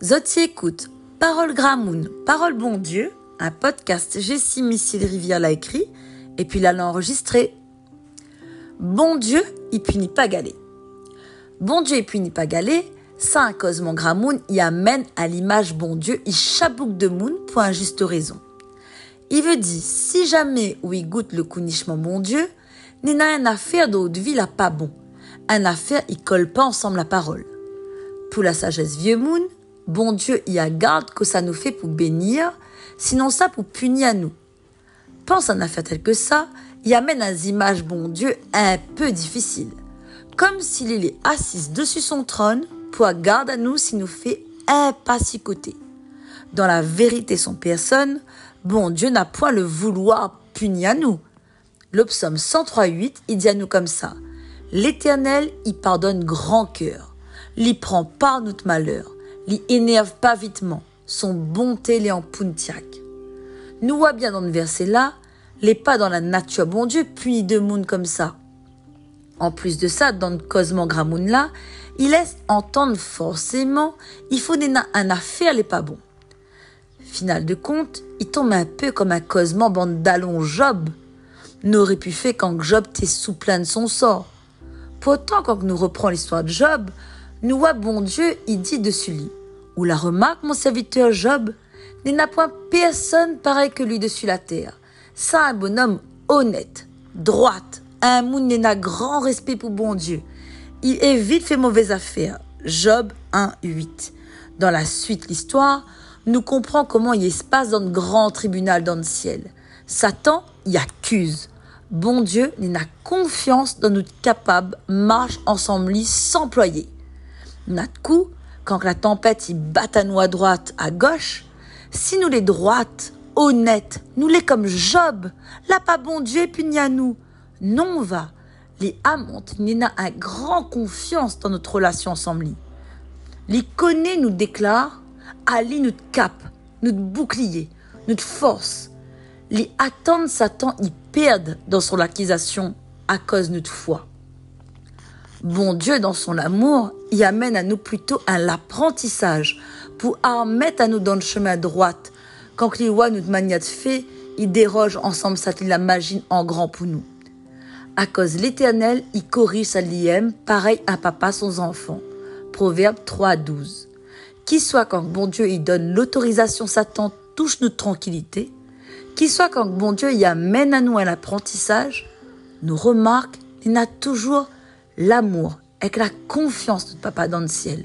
Zoti écoute Parole Gramoun, Parole Bon Dieu, un podcast Jessie Missile Rivière l'a écrit et puis l'a enregistré. Bon Dieu, il punit pas galé. Bon Dieu, il punit pas galé, ça un cosement Gramoun y amène à l'image bon Dieu, il chabouk de moon pour un juste raison. Il veut dire, si jamais où il goûte le counichement bon Dieu, n'est un affaire d'autre vie là pas bon. Un affaire, il colle pas ensemble la parole. Pour la sagesse vieux moon, bon Dieu y a garde que ça nous fait pour bénir, sinon ça pour punir à nous. Pense à une affaire telle que ça, y amène à des images bon Dieu un peu difficile. Comme s'il est assis dessus son trône pour garde à nous s'il nous fait un pas si côté. Dans la vérité son personne, bon Dieu n'a point le vouloir punir à nous. Le psaume 103.8, il dit à nous comme ça. L'éternel, il pardonne grand cœur. L'y prend par notre malheur. L'y énerve pas vitement. Son bonté l'est en puntiac. Nous voit bien dans le verset là, les pas dans la nature bon Dieu punit de monde comme ça. En plus de ça, dans le cosement gramoun là, il laisse entendre forcément, il faut un affaire les pas bon. Final de compte, il tombe un peu comme un cosement bande d'allons Job. N'aurait pu faire quand Job t'est sous plein de son sort. Pourtant, quand nous reprenons l'histoire de Job, nous voit bon Dieu, il dit dessus lui. Ou la remarque, mon serviteur Job, n'est n'a point personne pareil que lui dessus la terre. Ça, un bonhomme honnête, droite, un moun n'a grand respect pour bon Dieu. Il évite fait mauvaise affaire. Job 1, 8. Dans la suite l'histoire, nous comprenons comment il se passe dans le grand tribunal dans le ciel. Satan y accuse. Bon Dieu n'a confiance dans notre capable marche ensemble s'employer. Coup, quand la tempête y bat à nous à droite, à gauche, si nous les droites, honnêtes, nous les comme Job, là pas bon Dieu punit à nous. Non va, les amantes n'a un grand confiance dans notre relation ensemble. Les connaît nous déclare, Ali notre cap, notre bouclier, notre force. Les attendent Satan y perdent dans son accusation à cause de notre foi. Bon Dieu, dans son amour, y amène à nous plutôt un apprentissage pour mettre à nous dans le chemin droite. Quand notre manière de fait, il déroge ensemble ça l'imagine en grand pour nous. À cause l'éternel, il corrige sa liem, pareil un papa son enfant. Proverbe 3, 12. Qui soit quand bon Dieu il donne l'autorisation Satan touche notre tranquillité, qui soit quand bon Dieu y amène à nous un apprentissage, nous remarque, il a toujours l'amour, avec la confiance de papa dans le ciel.